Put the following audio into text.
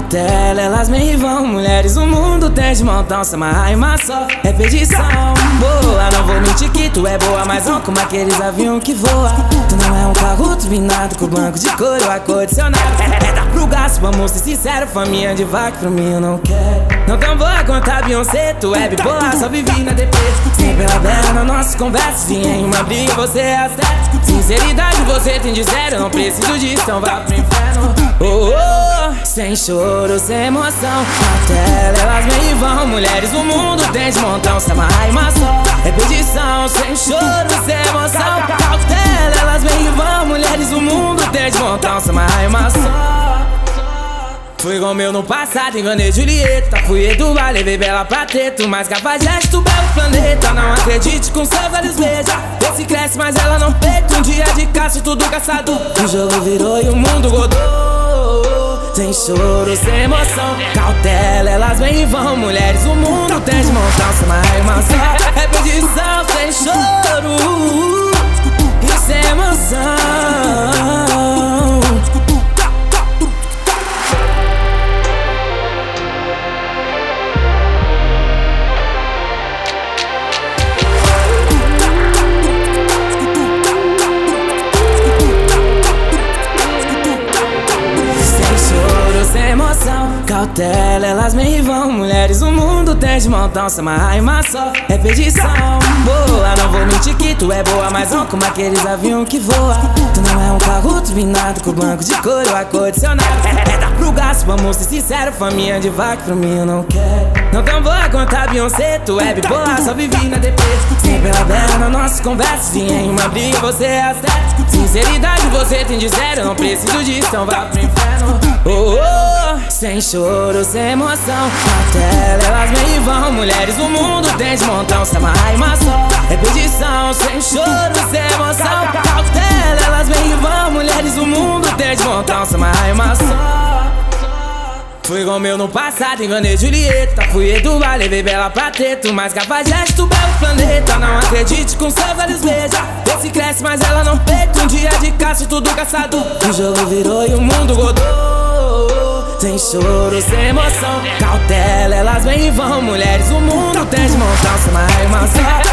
cautela, elas me vão. Mulheres, o mundo tem de montão, se amarrar uma só. É perdição, boa, não vou mentir que tu é boa, mas não como aqueles aviões que voa. Tu não é um carro turbinado com banco de couro ar-condicionado. É, dar pro gasto, vamos ser sinceros, faminha de vaca, pra mim eu não quero. Não tão boa quanto a Beyoncé, tu é bipolar, só vivi na DP. Sempre ela bela nas nossas conversas, e em uma briga você é acerta. Sinceridade você tem de zero, não preciso disso, então vá pro inferno. Oh, oh, sem choro, sem emoção. Cautela, elas me vão. Mulheres do mundo tem de montão, se amarrar e só. Repetição, sem choro, sem emoção. Cautela, elas me vão. Mulheres do mundo tem de montão, se amarrar e só. Fui meu no passado, enganei Julieta Fui Eduardo, levei Bela pra teto Mas cafajeste do belo planeta Não acredite com seus olhos veja Esse cresce, mas ela não peita Um dia de caça, tudo caçado O jogo virou e o mundo rodou Sem choro, sem emoção. Cautela, elas vêm e vão. Mulheres, o mundo tem de montar uma só Repetição, sem choro Cautela, elas me vão. Mulheres, o mundo tem de montão. Se amarrar em só é perdição. Boa, não vou mentir que tu é boa, mas não como aqueles aviões que voa. Tu não é um carro turbinado com banco de couro ar-condicionado. É, é dar pro gasto, vamos ser sinceros. Faminha de vaca, pra mim eu não quero. Não tão boa quanto a Beyoncé, tu é bipolar, só vivi na DP. Sempre aberta nas nossas conversas. E em uma briga você é acerta. Sinceridade você tem de zero, não preciso disso, então vá pro inferno. Oh, oh, sem choro, sem emoção. Até elas me vão. Mulheres do mundo tem de montão, se amarrar uma só. Repetição, sem choro, sem emoção. Cautela, elas me vão. Mulheres do mundo tem de montão, se amarrar uma só. Fui igual meu no passado, enganei Julieta Fui Eduardo, levei Bela pra teto Mas cafajeste do belo planeta Não acredite com seus olhos veja Esse cresce, mas ela não peita Um dia de caça, tudo caçado O jogo virou e o mundo rodou Sem choro, sem emoção Cautela, elas vêm e vão. Mulheres, o mundo tem de montar Sem uma irmãção